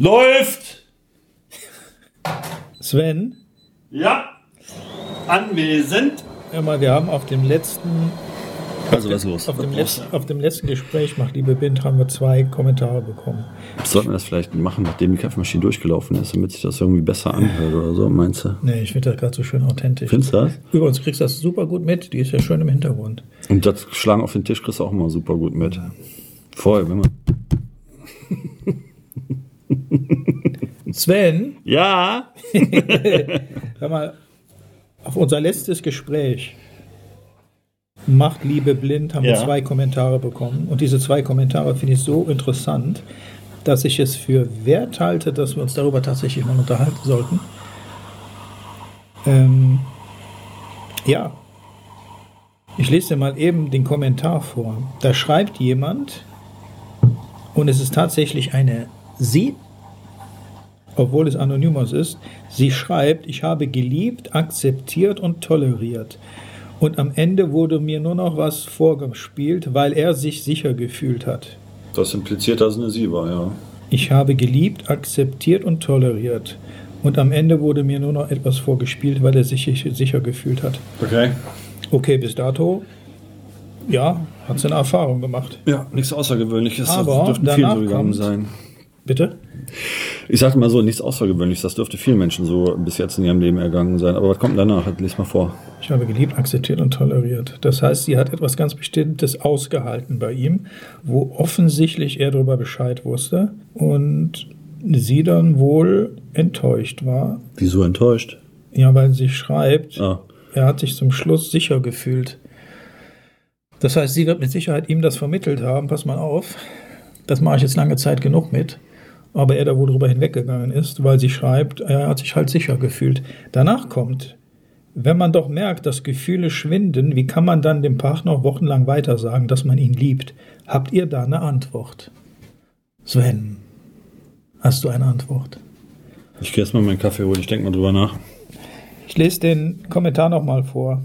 Läuft! Sven, Ja! Anwesend! hör mal, wir haben auf dem letzten, Also was ist los? auf dem Was letzten, auf dem letzten Gespräch, macht liebe Bind, haben wir zwei Kommentare bekommen. Sollten wir das vielleicht machen, nachdem die Kaffeemaschine durchgelaufen ist, damit sich das irgendwie besser anhört oder so, meinst du? Nee, ich finde das gerade so schön authentisch. Findest du das? Übrigens kriegst du das super gut mit, die ist ja schön im Hintergrund. Und das Schlagen auf den Tisch kriegst du auch immer super gut mit. Vorher, wenn man. Sven, Ja! hör mal, auf unser letztes Gespräch, Macht Liebe blind, haben wir Ja. zwei Kommentare bekommen. Und diese zwei Kommentare finde ich so interessant, dass ich es für wert halte, dass wir uns darüber tatsächlich mal unterhalten sollten. Ähm, ja. Ich lese dir mal eben den Kommentar vor. Da schreibt jemand, und es ist tatsächlich eine Sie, obwohl es Anonymous ist. Sie schreibt, ich habe geliebt, akzeptiert und toleriert. Und am Ende wurde mir nur noch was vorgespielt, weil er sich sicher gefühlt hat. Das impliziert, dass es eine Sie war, ja. Ich habe geliebt, akzeptiert und toleriert. Und am Ende wurde mir nur noch etwas vorgespielt, weil er sich sicher gefühlt hat. Okay. Okay, bis dato, ja, hat seine Erfahrung gemacht. Ja, nichts Außergewöhnliches. Aber das dürften danach kommt- sein. Bitte? Ich sagte mal so, nichts Außergewöhnliches. Das dürfte vielen Menschen so bis jetzt in ihrem Leben ergangen sein. Aber was kommt danach? Lies mal vor. Ich habe geliebt, akzeptiert und toleriert. Das heißt, sie hat etwas ganz Bestimmtes ausgehalten bei ihm, wo offensichtlich er darüber Bescheid wusste und sie dann wohl enttäuscht war. Wieso enttäuscht? Ja, weil sie schreibt, Ah, er hat sich zum Schluss sicher gefühlt. Das heißt, sie wird mit Sicherheit ihm das vermittelt haben. Pass mal auf, das mache ich jetzt lange Zeit genug mit. Aber er da wohl drüber hinweggegangen ist, weil sie schreibt, er hat sich halt sicher gefühlt. Danach kommt, wenn man doch merkt, dass Gefühle schwinden, wie kann man dann dem Partner wochenlang weiter sagen, dass man ihn liebt? Habt ihr da eine Antwort? Sven, hast du eine Antwort? ich gehe jetzt mal meinen Kaffee holen. Ich denke mal drüber nach. Ich lese den Kommentar nochmal vor.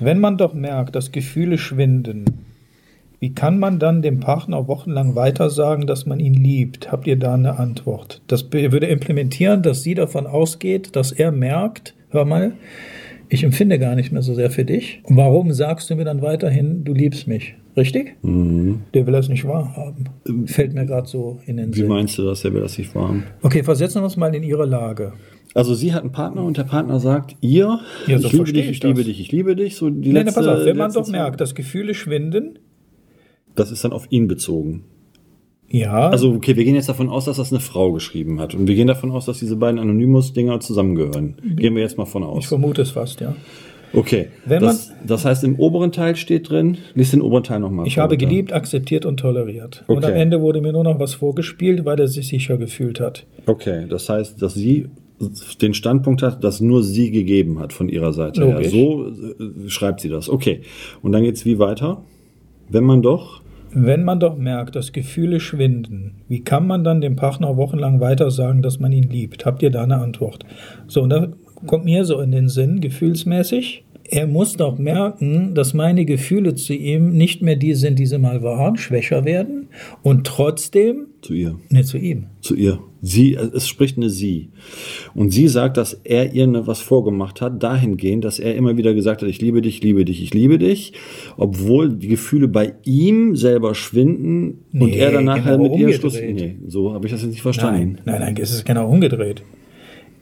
Wenn man doch merkt, dass Gefühle schwinden, wie kann man dann dem Partner wochenlang weiter sagen, dass man ihn liebt? Habt ihr da eine Antwort? Das würde implementieren, dass sie davon ausgeht, dass er merkt, hör mal, ich empfinde gar nicht mehr so sehr für dich. Warum sagst du mir dann weiterhin, du liebst mich? Richtig? Der will das nicht wahrhaben. Fällt mir gerade so in den Wie Sinn. meinst du das, der will das nicht warm? Okay, versetzen wir uns mal in ihre Lage. Also sie hat einen Partner und der Partner sagt, ihr, Ja, so ich liebe dich, ich liebe dich, ich liebe dich. So die Nee, nee, letzte, pass auf, wenn man doch merkt, dass Gefühle schwinden, Das ist dann auf ihn bezogen. ja, Also, okay, wir gehen jetzt davon aus, dass das eine Frau geschrieben hat. Und wir gehen davon aus, dass diese beiden Anonymous-Dinger zusammengehören. Gehen wir jetzt mal von ich aus. vermute es fast, ja. Okay. Wenn das, das heißt, im oberen Teil steht drin, lies den oberen Teil nochmal. Ich habe geliebt, akzeptiert und toleriert. Und am Okay. Ende wurde mir nur noch was vorgespielt, weil er sich sicher gefühlt hat. Okay, das heißt, dass sie den Standpunkt hat, dass nur sie gegeben hat von ihrer Seite her. Logisch. So äh, schreibt sie das. Okay. Und dann geht's wie weiter? Wenn man doch. Wenn man doch merkt, dass Gefühle schwinden, wie kann man dann dem Partner wochenlang weiter sagen, dass man ihn liebt? Habt ihr da eine Antwort? So, und da kommt mir so in den Sinn, gefühlsmäßig. Er muss doch merken, dass meine Gefühle zu ihm nicht mehr die sind, die sie mal waren, schwächer werden und trotzdem, Zu ihr. ne, zu ihm. Zu ihr. Sie, es spricht eine Sie. Und sie sagt, dass er ihr ne was vorgemacht hat, dahingehend, dass er immer wieder gesagt hat, ich liebe dich, liebe dich, ich liebe dich, obwohl die Gefühle bei ihm selber schwinden und Nee, er dann nachher genau mit ihr Schluss. umgedreht. Nee, so habe ich das jetzt nicht verstanden. Nein, nein, nein, es ist genau umgedreht.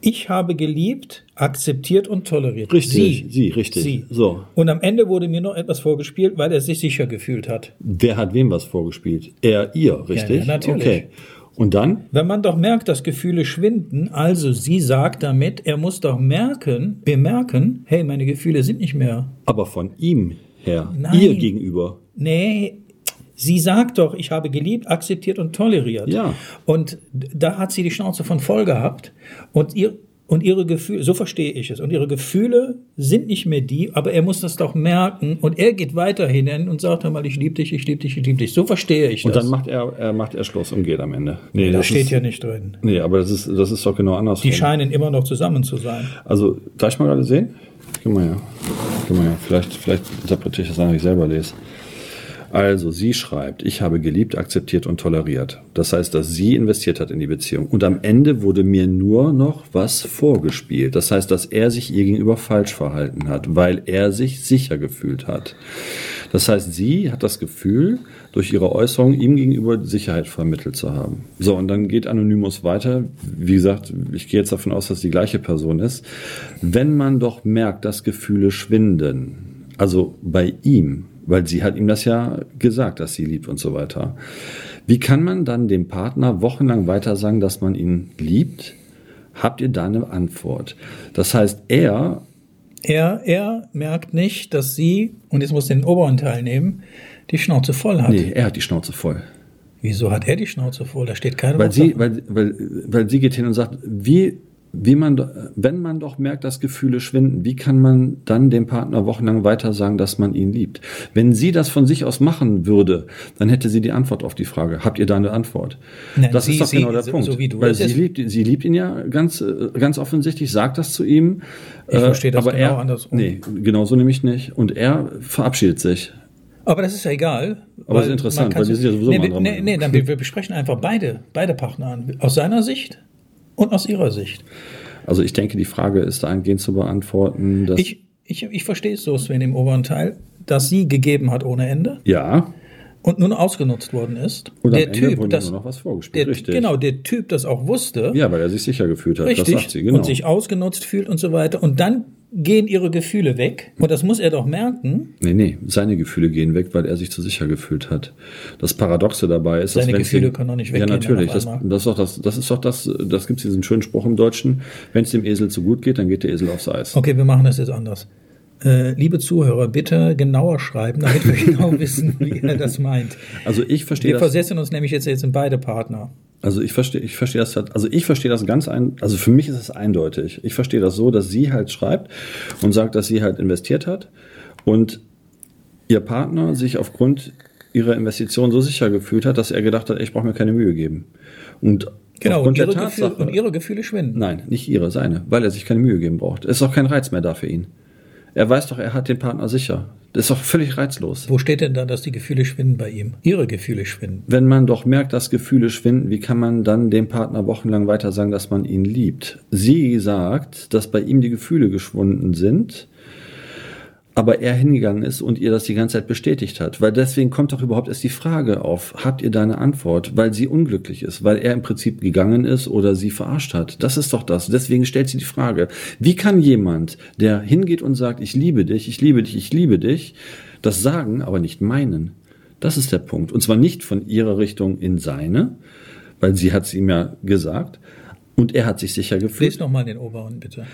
Ich habe geliebt, akzeptiert und toleriert. Richtig, Sie. sie, richtig. Sie. So. Und am Ende wurde mir noch etwas vorgespielt, weil er sich sicher gefühlt hat. Wer hat wem was vorgespielt? Er, ihr, richtig? ja, natürlich. Okay. Und dann? Wenn man doch merkt, dass Gefühle schwinden, also sie sagt damit, er muss doch merken, bemerken, hey, meine Gefühle sind nicht mehr. Aber von ihm her, Nein. ihr gegenüber. Nee, sie sagt doch, ich habe geliebt, akzeptiert und toleriert. Ja. Und da hat sie die Schnauze von voll gehabt und ihr und ihre Gefühle, so verstehe ich es, und ihre Gefühle sind nicht mehr die, aber er muss das doch merken und er geht weiterhin hin und sagt einmal, ich liebe dich, ich liebe dich, ich liebe dich. So verstehe ich Und das. dann macht er, er macht er Schluss und geht am Ende. Nee, das das steht ist, ja nicht drin. Nee, aber das ist, das ist doch genau andersrum. Die scheinen immer noch zusammen zu sein. Also, darf ich mal gerade sehen? Gib mal her. Gib mal her. Vielleicht, vielleicht interpretiere ich das wenn ich selber lese. Also, sie schreibt, ich habe geliebt, akzeptiert und toleriert. Das heißt, dass sie investiert hat in die Beziehung. Und am Ende wurde mir nur noch was vorgespielt. Das heißt, dass er sich ihr gegenüber falsch verhalten hat, weil er sich sicher gefühlt hat. Das heißt, sie hat das Gefühl, durch ihre Äußerung ihm gegenüber Sicherheit vermittelt zu haben. So, und dann geht Anonymous weiter. Wie gesagt, ich gehe jetzt davon aus, dass die gleiche Person ist. Wenn man doch merkt, dass Gefühle schwinden, also bei ihm, weil sie hat ihm das ja gesagt, dass sie liebt und so weiter. Wie kann man dann dem Partner wochenlang weiter sagen, dass man ihn liebt? Habt ihr da eine Antwort? Das heißt, er er, er merkt nicht, dass sie, und jetzt muss den oberen Teil nehmen, die Schnauze voll hat. Nee, er hat die Schnauze voll. Wieso hat er die Schnauze voll? Da steht keine weil sie, weil, weil, weil sie geht hin und sagt, wie wie man, wenn man doch merkt, dass Gefühle schwinden, wie kann man dann dem Partner wochenlang weiter sagen, dass man ihn liebt? Wenn sie das von sich aus machen würde, dann hätte sie die Antwort auf die Frage. Habt ihr da eine Antwort? Nein, das sie, ist doch genau der so, Punkt. So Weil sie liebt, sie liebt ihn ja ganz, ganz offensichtlich, sagt das zu ihm. Ich verstehe das aber genau er, andersrum. Nee, genauso nämlich nicht. Und er verabschiedet sich. Aber das ist ja egal. Aber das ist interessant, weil wir sind ja sowieso nee, mal nee, nee, dann wir, wir besprechen einfach beide, beide Partner an. Aus seiner Sicht und aus Ihrer Sicht? Also ich denke, die Frage ist dahingehend zu beantworten, dass... Ich, ich, ich verstehe es so, Sven, im oberen Teil, dass sie gegeben hat ohne Ende. Ja. Und nun ausgenutzt worden ist. Und der Typ, das, nur noch was vorgespielt. Der, Richtig. Genau, der Typ das auch wusste. Ja, weil er sich sicher gefühlt hat. Richtig. Das sagt sie, genau. Und sich ausgenutzt fühlt und so weiter. Und dann gehen ihre Gefühle weg. Und das muss er doch merken. Nee, nee, seine Gefühle gehen weg, weil er sich zu sicher gefühlt hat. Das Paradoxe dabei ist, seine dass Gefühle können doch nicht weggehen. Ja, natürlich. Das, das, ist doch das, das ist doch das, das gibt diesen schönen Spruch im Deutschen. Wenn es dem Esel zu gut geht, dann geht der Esel aufs Eis. Okay, wir machen das jetzt anders. Äh, liebe Zuhörer, bitte genauer schreiben, damit wir genau wissen, wie er das meint. Also ich verstehe Wir versetzen uns nämlich jetzt, jetzt in beide Partner. Also ich verstehe, ich verstehe das halt, also ich verstehe das ganz ein, also für mich ist es eindeutig. Ich verstehe das so, dass sie halt schreibt und sagt, dass sie halt investiert hat und ihr Partner sich aufgrund ihrer Investition so sicher gefühlt hat, dass er gedacht hat, ich brauche mir keine Mühe geben. Und Genau, und ihre, Tatsache, Gefühle, und ihre Gefühle schwinden. Nein, nicht ihre, seine, weil er sich keine Mühe geben braucht. Es ist auch kein Reiz mehr da für ihn. Er weiß doch, er hat den Partner sicher. Das ist doch völlig reizlos. Wo steht denn da, dass die Gefühle schwinden bei ihm? Ihre Gefühle schwinden. Wenn man doch merkt, dass Gefühle schwinden, wie kann man dann dem Partner wochenlang weiter sagen, dass man ihn liebt? Sie sagt, dass bei ihm die Gefühle geschwunden sind aber er hingegangen ist und ihr das die ganze Zeit bestätigt hat. Weil deswegen kommt doch überhaupt erst die Frage auf, habt ihr da eine Antwort? Weil sie unglücklich ist, weil er im Prinzip gegangen ist oder sie verarscht hat. Das ist doch das. Deswegen stellt sie die Frage, wie kann jemand, der hingeht und sagt, ich liebe dich, ich liebe dich, ich liebe dich, das sagen, aber nicht meinen? Das ist der Punkt. Und zwar nicht von ihrer Richtung in seine, weil sie hat es ihm ja gesagt, und er hat sich sicher gefühlt. Lies nochmal den oberen, bitte.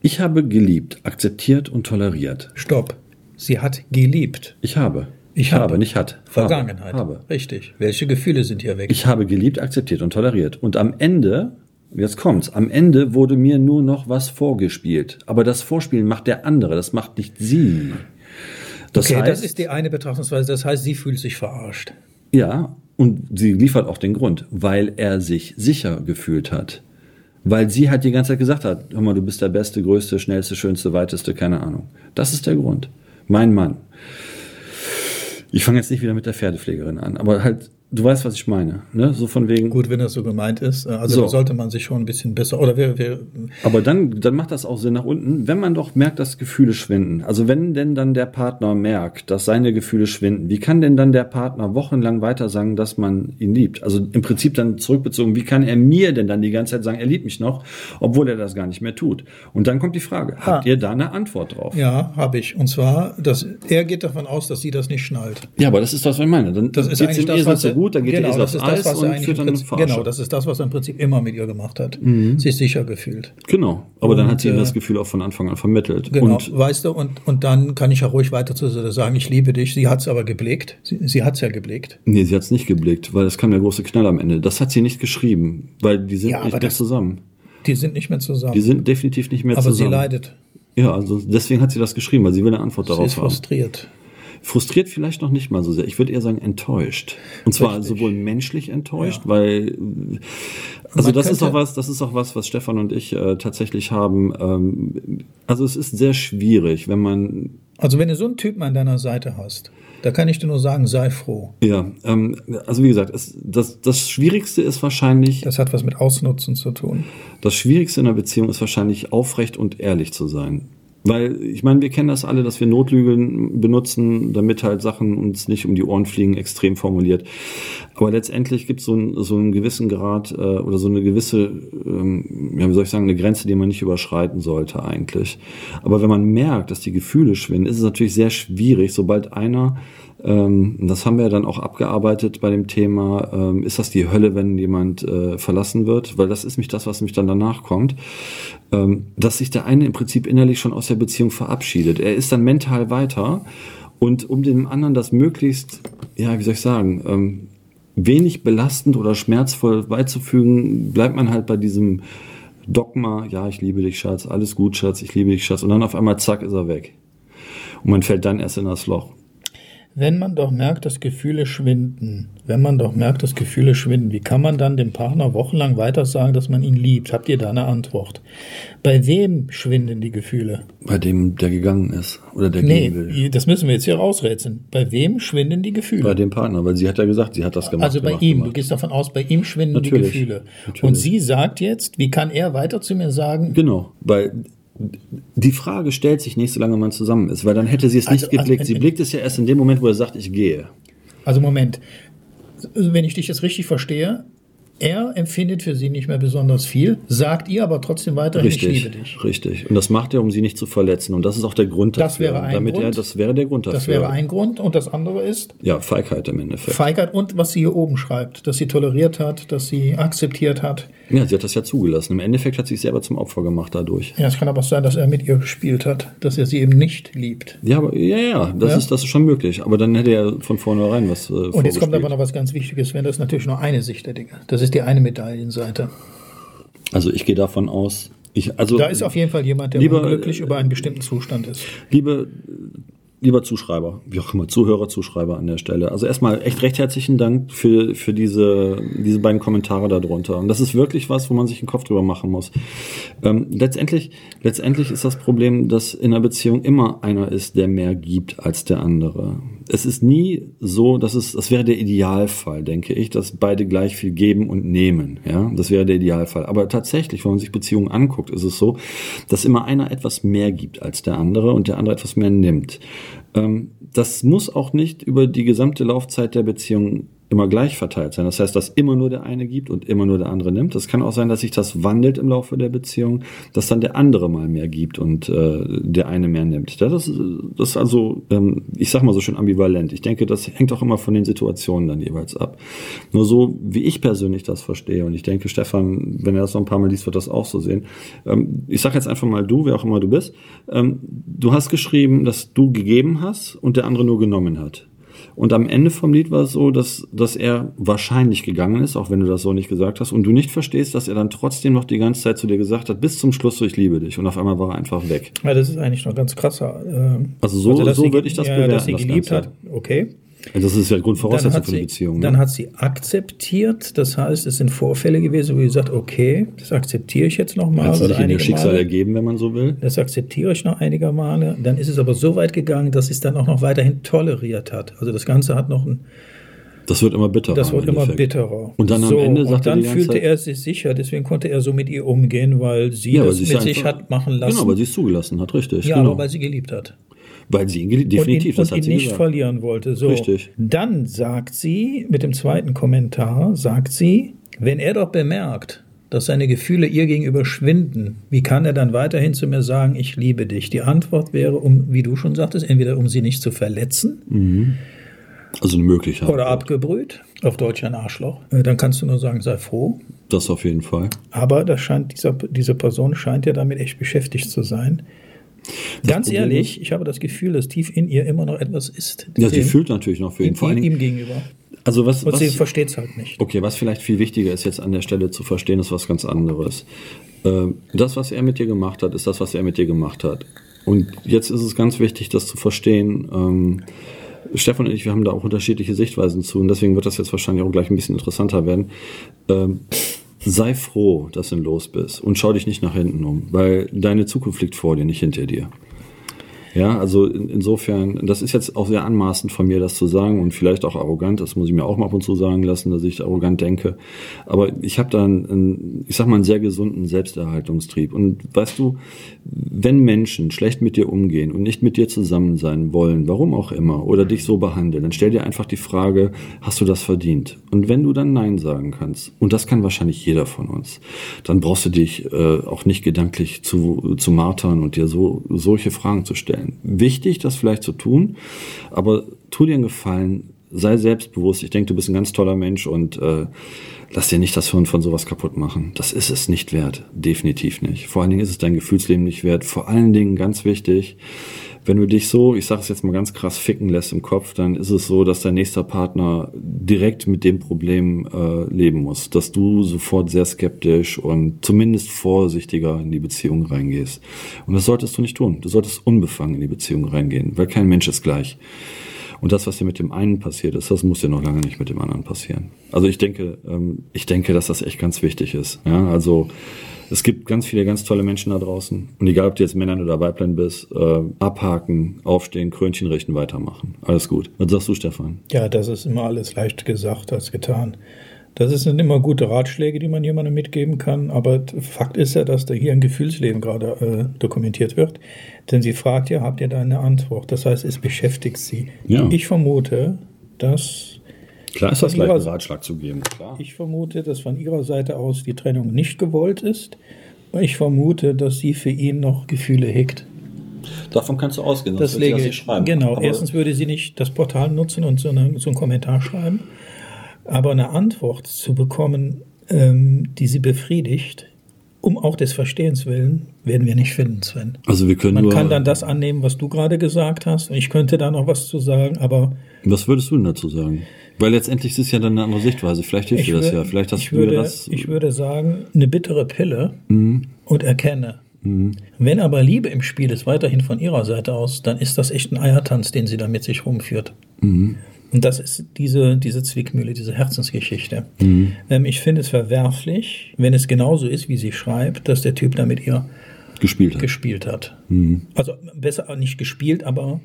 Ich habe geliebt, akzeptiert und toleriert. Stopp. Sie hat geliebt. Ich habe. Ich habe, nicht hat. Vergangenheit. Habe. Richtig. Welche Gefühle sind hier weg? Ich habe geliebt, akzeptiert und toleriert. Und am Ende, jetzt kommt's, am Ende wurde mir nur noch was vorgespielt. Aber das Vorspielen macht der andere, das macht nicht sie. Das okay, heißt, das ist die eine Betrachtungsweise. Das heißt, sie fühlt sich verarscht. Ja, und sie liefert auch den Grund, weil er sich sicher gefühlt hat. Weil sie halt die ganze Zeit gesagt hat, hör mal, du bist der Beste, Größte, Schnellste, Schönste, Weiteste, keine Ahnung. Das ist der Grund. Mein Mann. Ich fange jetzt nicht wieder mit der Pferdepflegerin an, aber halt Du weißt, was ich meine, ne? So von wegen. Gut, wenn das so gemeint ist. Also so. sollte man sich schon ein bisschen besser. Oder wer, wer Aber dann, dann macht das auch Sinn nach unten, wenn man doch merkt, dass Gefühle schwinden. Also wenn denn dann der Partner merkt, dass seine Gefühle schwinden, wie kann denn dann der Partner wochenlang weiter sagen, dass man ihn liebt? Also im Prinzip dann zurückbezogen, wie kann er mir denn dann die ganze Zeit sagen, er liebt mich noch, obwohl er das gar nicht mehr tut? Und dann kommt die Frage, ha. habt ihr da eine Antwort drauf? Ja, habe ich. Und zwar, dass er geht davon aus, dass sie das nicht schnallt. Ja, aber das ist das, was ich meine. Dann das ist eigentlich das, was gut, dann geht genau, der Esel aufs Eis das, und führt dann Prinzip, Genau, das ist das, was er im Prinzip immer mit ihr gemacht hat. Mhm. Sich sicher gefühlt. Genau, aber und, dann hat sie ihm das äh, Gefühl auch von Anfang an vermittelt. Genau, und, weißt du, und, und dann kann ich ja ruhig weiter zu sagen, ich liebe dich. Sie hat es aber geblickt. Sie, sie hat es ja geblickt. Nee, sie hat es nicht geblickt, weil es kam der große Knall am Ende. Das hat sie nicht geschrieben, weil die sind ja, nicht mehr das, zusammen. Die sind nicht mehr zusammen. Die sind definitiv nicht mehr aber zusammen. Aber sie leidet. Ja, also deswegen hat sie das geschrieben, weil sie will eine Antwort sie darauf ist haben. Frustriert. Vielleicht noch nicht mal so sehr. Ich würde eher sagen enttäuscht. Und zwar Richtig. sowohl menschlich enttäuscht, ja. weil Also Man das ist auch was, das ist auch was, was Stefan und ich äh, tatsächlich haben. Ähm, also es ist sehr schwierig, wenn man Also wenn du so einen Typen an deiner Seite hast, da kann ich dir nur sagen, sei froh. ja, ähm, also wie gesagt, es, das, das Schwierigste ist wahrscheinlich, Das hat was mit Ausnutzen zu tun. das Schwierigste in einer Beziehung ist wahrscheinlich aufrecht und ehrlich zu sein. Weil, ich meine, wir kennen das alle, dass wir Notlügen benutzen, damit halt Sachen uns nicht um die Ohren fliegen, extrem formuliert. Aber letztendlich gibt es so, ein, so einen gewissen Grad äh, oder so eine gewisse, ähm, ja, wie soll ich sagen, eine Grenze, die man nicht überschreiten sollte eigentlich. Aber wenn man merkt, dass die Gefühle schwinden, ist es natürlich sehr schwierig, sobald einer ähm, das haben wir dann auch abgearbeitet bei dem Thema, ähm, ist das die Hölle, wenn jemand äh, verlassen wird? Weil das ist mich das, was mich dann danach kommt. Ähm, dass sich der eine im Prinzip innerlich schon aus der Beziehung verabschiedet. Er ist dann mental weiter und um dem anderen das möglichst, ja, wie soll ich sagen, ähm, wenig belastend oder schmerzvoll beizufügen, bleibt man halt bei diesem Dogma, ja, ich liebe dich, Schatz, alles gut, Schatz, ich liebe dich, Schatz. Und dann auf einmal, zack, ist er weg. Und man fällt dann erst in das Loch. Wenn man doch merkt, dass Gefühle schwinden, wenn man doch merkt, dass Gefühle schwinden, wie kann man dann dem Partner wochenlang weiter sagen, dass man ihn liebt? Habt ihr da eine Antwort? Bei wem schwinden die Gefühle? Bei dem, der gegangen ist oder der Nee, gehen will. das müssen wir jetzt hier rausrätseln. Bei wem schwinden die Gefühle? Bei dem Partner, weil sie hat ja gesagt, sie hat das gemacht. also bei gemacht, ihm, du gemacht. gehst davon aus, bei ihm schwinden die Natürlich, Gefühle. natürlich. Und sie sagt jetzt, wie kann er weiter zu mir sagen, Genau, weil die Frage stellt sich nicht, solange man zusammen ist, weil dann hätte sie es nicht Also- also geblickt. sie in- blickt es ja erst in dem Moment, wo er sagt, ich gehe. Also Moment, wenn ich dich jetzt richtig verstehe, er empfindet für sie nicht mehr besonders viel, sagt ihr aber trotzdem weiterhin, ich Richtig, liebe dich. richtig. Und das macht er, um sie nicht zu verletzen. Und das ist auch der Grund Das dafür. wäre ein damit Er, Grund. das wäre der Grund dafür. Das wäre ein Grund. Und das andere ist ja, Feigheit im Endeffekt. Feigheit und was sie hier oben schreibt, dass sie toleriert hat, dass sie akzeptiert hat. ja, sie hat das ja zugelassen. Im Endeffekt hat sie sich selber zum Opfer gemacht dadurch. Ja, es kann aber auch sein, dass er mit ihr gespielt hat, dass er sie eben nicht liebt. Ja, aber ja, ja, das, Ja. Ist, das ist schon möglich. Aber dann hätte er von vornherein was. Äh, Und jetzt kommt aber noch was ganz Wichtiges, wenn das ist natürlich nur eine Sicht der Dinge. Das ist die eine Medaillenseite. Also ich gehe davon aus. Ich, also Da ist auf jeden Fall jemand, der Lieber- unglücklich über einen bestimmten Zustand ist. Liebe, lieber Zuschreiber, wie auch immer, Zuhörer, Zuschreiber an der Stelle. Also erstmal echt recht herzlichen Dank für, für diese, diese beiden Kommentare darunter. Und das ist wirklich was, wo man sich den Kopf drüber machen muss. Ähm, letztendlich, letztendlich ist das Problem, dass in einer Beziehung immer einer ist, der mehr gibt als der andere. Es ist nie so, dass es, das wäre der Idealfall, denke ich, dass beide gleich viel geben und nehmen. Ja, das wäre der Idealfall. Aber tatsächlich, wenn man sich Beziehungen anguckt, ist es so, dass immer einer etwas mehr gibt als der andere und der andere etwas mehr nimmt. Ähm, das muss auch nicht über die gesamte Laufzeit der Beziehung immer gleich verteilt sein. Das heißt, dass immer nur der eine gibt und immer nur der andere nimmt. Das kann auch sein, dass sich das wandelt im Laufe der Beziehung, dass dann der andere mal mehr gibt und äh, der eine mehr nimmt. Das, das ist also, ähm, ich sag mal so schön ambivalent. Ich denke, das hängt auch immer von den Situationen dann jeweils ab. Nur so, wie ich persönlich das verstehe, und ich denke, Stefan, wenn er das noch ein paar Mal liest, wird das auch so sehen. Ähm, ich sage jetzt einfach mal du, wer auch immer du bist. Ähm, du hast geschrieben, dass du gegeben hast und der andere nur genommen hat. Und am Ende vom Lied war es so, dass, dass er wahrscheinlich gegangen ist, auch wenn du das so nicht gesagt hast, und du nicht verstehst, dass er dann trotzdem noch die ganze Zeit zu dir gesagt hat, bis zum Schluss so, ich liebe dich. Und auf einmal war er einfach weg. Ja, das ist eigentlich noch ganz krasser. ähm, Also so- dass so würde ich das ja, Dass sie bewerten, das geliebt Ganze. hat, okay. Das ist ja Dann Grundvoraussetzung hat, für eine Beziehung. dann Ne? hat sie akzeptiert, das heißt, es sind Vorfälle gewesen, wo sie sagt, okay, das akzeptiere ich jetzt nochmal. Hat sie sich in ihr Schicksal Male. ergeben, wenn man so will? Das akzeptiere ich noch einige Male. Dann ist es aber so weit gegangen, dass sie es dann auch noch weiterhin toleriert hat. Also das Ganze hat noch ein, Das wird immer bitterer. das wird im immer bitterer. Und dann am so, Ende und sagt er dann ganze fühlte Zeit- er sich sicher, deswegen konnte er so mit ihr umgehen, weil sie Ja, das sie mit sich einfach- hat machen lassen. Genau, weil sie es zugelassen hat, richtig. ja, genau. aber weil sie geliebt hat. Weil sie ihn geliebt, definitiv, und ihn, das und hat ihn sie nicht gesagt. verlieren wollte. So. Richtig. Dann sagt sie, mit dem zweiten Kommentar, sagt sie, wenn er doch bemerkt, dass seine Gefühle ihr gegenüber schwinden, wie kann er dann weiterhin zu mir sagen, ich liebe dich? Die Antwort wäre, um, wie du schon sagtest, entweder um sie nicht zu verletzen Also eine Möglichkeit. oder abgebrüht, auf Deutsch ein Arschloch. Äh, Dann kannst du nur sagen, sei froh. Das auf jeden Fall. Aber das scheint, dieser, diese Person scheint ja damit echt beschäftigt zu sein. Ganz Problem ehrlich, ich habe das Gefühl, dass tief in ihr immer noch etwas ist. Ja, sie fühlt natürlich noch für ihn. ihm, Vor allen ihm gegenüber. also was, Und sie was, versteht es halt nicht. okay, was vielleicht viel wichtiger ist jetzt an der Stelle zu verstehen, ist was ganz anderes. Ähm, Das, was er mit dir gemacht hat, ist das, was er mit dir gemacht hat. Und jetzt ist es ganz wichtig, das zu verstehen. Ähm, Stefan und ich, wir haben da auch unterschiedliche Sichtweisen zu und deswegen wird das jetzt wahrscheinlich auch gleich ein bisschen interessanter werden. Sei froh, dass du los bist und schau dich nicht nach hinten um, weil deine Zukunft liegt vor dir, nicht hinter dir. Ja, also in, insofern, das ist jetzt auch sehr anmaßend von mir, das zu sagen und vielleicht auch arrogant. Das muss ich mir auch mal ab und zu sagen lassen, dass ich arrogant denke. Aber ich habe da einen, ich sag mal, einen sehr gesunden Selbsterhaltungstrieb. Und weißt du, wenn Menschen schlecht mit dir umgehen und nicht mit dir zusammen sein wollen, warum auch immer, oder dich so behandeln, dann stell dir einfach die Frage, hast du das verdient? Und wenn du dann Nein sagen kannst, und das kann wahrscheinlich jeder von uns, dann brauchst du dich äh, auch nicht gedanklich zu, zu martern und dir so solche Fragen zu stellen Wichtig, das vielleicht zu tun, aber tu dir einen Gefallen, sei selbstbewusst. Ich denke, du bist ein ganz toller Mensch und äh, lass dir nicht das Hirn von sowas kaputt machen. Das ist es nicht wert. Definitiv nicht. Vor allen Dingen ist es dein Gefühlsleben nicht wert. Vor allen Dingen ganz wichtig, wenn du dich so, ich sage es jetzt mal ganz krass, ficken lässt im Kopf, dann ist es so, dass dein nächster Partner direkt mit dem Problem äh, leben muss, dass du sofort sehr skeptisch und zumindest vorsichtiger in die Beziehung reingehst. Und das solltest du nicht tun. Du solltest unbefangen in die Beziehung reingehen, weil kein Mensch ist gleich. Und das, was dir mit dem einen passiert ist, das muss dir noch lange nicht mit dem anderen passieren. Also ich denke, ähm, ich denke, dass das echt ganz wichtig ist. Ja, also es gibt ganz viele ganz tolle Menschen da draußen. Und egal, ob du jetzt Männern oder Weiblein bist, äh, abhaken, aufstehen, Krönchen richten, weitermachen. Alles gut. Was sagst du, Stefan? Ja, das ist immer alles leicht gesagt als getan. Das sind immer gute Ratschläge, die man jemandem mitgeben kann. Aber Fakt ist ja, dass da hier ein Gefühlsleben gerade äh, dokumentiert wird. Denn sie fragt ja, habt ihr da eine Antwort? Das heißt, es beschäftigt sie. Ja. Ich vermute, dass Klar ist das leicht, einen Ratschlag zu geben. Klar. Ich vermute, dass von ihrer Seite aus die Trennung nicht gewollt ist. Ich vermute, dass sie für ihn noch Gefühle hegt. Davon kannst du ausgehen, sonst das lege, sie schreiben. Genau, Aber erstens würde sie nicht das Portal nutzen und so, eine, so einen Kommentar schreiben. Aber eine Antwort zu bekommen, ähm, die sie befriedigt, um auch des Verstehens willen, werden wir nicht finden, Sven. Also wir können Man nur, kann dann das annehmen, was du gerade gesagt hast. Ich könnte da noch was zu sagen, aber. Was würdest du denn dazu sagen? Weil letztendlich ist es ja dann eine andere Sichtweise. Vielleicht hilft dir das ja. Vielleicht hast ich würde, das. Ich würde sagen, eine bittere Pille mhm. und erkenne. Mhm. Wenn aber Liebe im Spiel ist, weiterhin von ihrer Seite aus, dann ist das echt ein Eiertanz, den sie da mit sich rumführt. Mhm. Und das ist diese, diese Zwickmühle, diese Herzensgeschichte. Mhm. Ähm, ich finde es verwerflich, wenn es genauso ist, wie sie schreibt, dass der Typ da mit ihr gespielt hat. Gespielt hat. Mhm. Also besser nicht gespielt, aber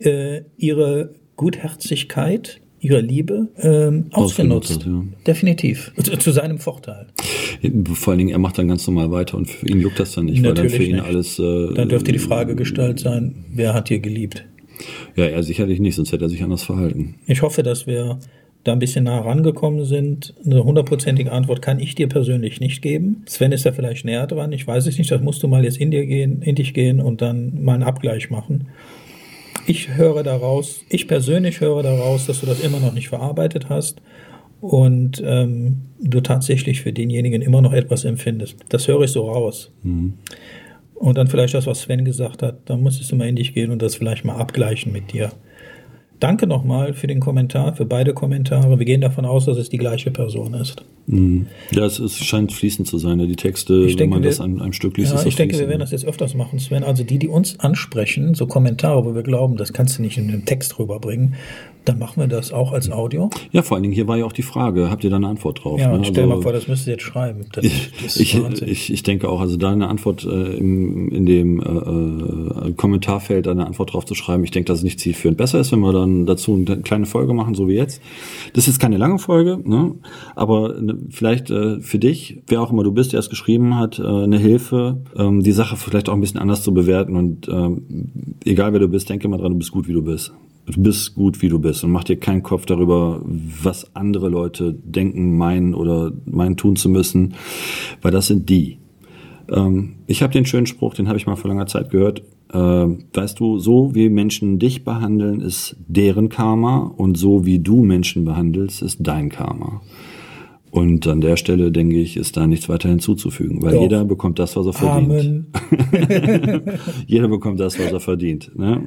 äh, ihre Gutherzigkeit ihre Liebe ähm, ausgenutzt. ausgenutzt ja. Definitiv. Zu, zu, seinem Vorteil. Vor allen Dingen, er macht dann ganz normal weiter und für ihn juckt das dann nicht, Natürlich weil dann für ihn nicht. alles. Äh, dann dürfte die Frage gestellt sein, wer hat hier geliebt? Ja, er sicherlich nicht, sonst hätte er sich anders verhalten. Ich hoffe, dass wir da ein bisschen nah rangekommen sind. Eine hundertprozentige Antwort kann ich dir persönlich nicht geben. Sven ist da vielleicht näher dran, ich weiß es nicht, das musst du mal jetzt in dir gehen, in dich gehen und dann mal einen Abgleich machen. Ich höre daraus, ich persönlich höre daraus, dass du das immer noch nicht verarbeitet hast und ähm, du tatsächlich für denjenigen immer noch etwas empfindest. Das höre ich so raus. Mhm. Und dann vielleicht das, was Sven gesagt hat, da musstest du mal in dich gehen und das vielleicht mal abgleichen mit dir. Danke nochmal für den Kommentar, für beide Kommentare. Wir gehen davon aus, dass es die gleiche Person ist. Mhm. Ja, es, es, scheint fließend zu sein. Die Texte, ich wenn denke, man wir, das an einem Stück liest, ja, ist das Ich denke, wir werden das jetzt öfters machen, Sven. Also die, die uns ansprechen, so Kommentare, wo wir glauben, das kannst du nicht in einem Text rüberbringen, dann machen wir das auch als Audio. Ja, vor allen Dingen, hier war ja auch die Frage, habt ihr da eine Antwort drauf? Ja, ne? stell also, mal vor, das müsst ihr jetzt schreiben. Das, das ich, ich, ich, denke auch, also da eine Antwort äh, in, in dem äh, äh, Kommentarfeld eine Antwort drauf zu schreiben, ich denke, das ist nicht zielführend. Besser ist, wenn wir dann dazu eine kleine Folge machen, so wie jetzt. Das ist keine lange Folge, ne? aber ne, vielleicht äh, für dich, wer auch immer du bist, der es geschrieben hat, äh, eine Hilfe, ähm, die Sache vielleicht auch ein bisschen anders zu bewerten und ähm, egal wer du bist, denke mal dran, du bist gut, wie du bist. Du bist gut, wie du bist und mach dir keinen Kopf darüber, was andere Leute denken, meinen oder meinen tun zu müssen, weil das sind die. Ähm, ich habe den schönen Spruch, den habe ich mal vor langer Zeit gehört. Äh, weißt du, so wie Menschen dich behandeln, ist deren Karma und so wie du Menschen behandelst, ist dein Karma. Und an der Stelle, denke ich, ist da nichts weiter hinzuzufügen, weil Doch. jeder bekommt das, was er verdient. jeder bekommt das, was er verdient. Ne?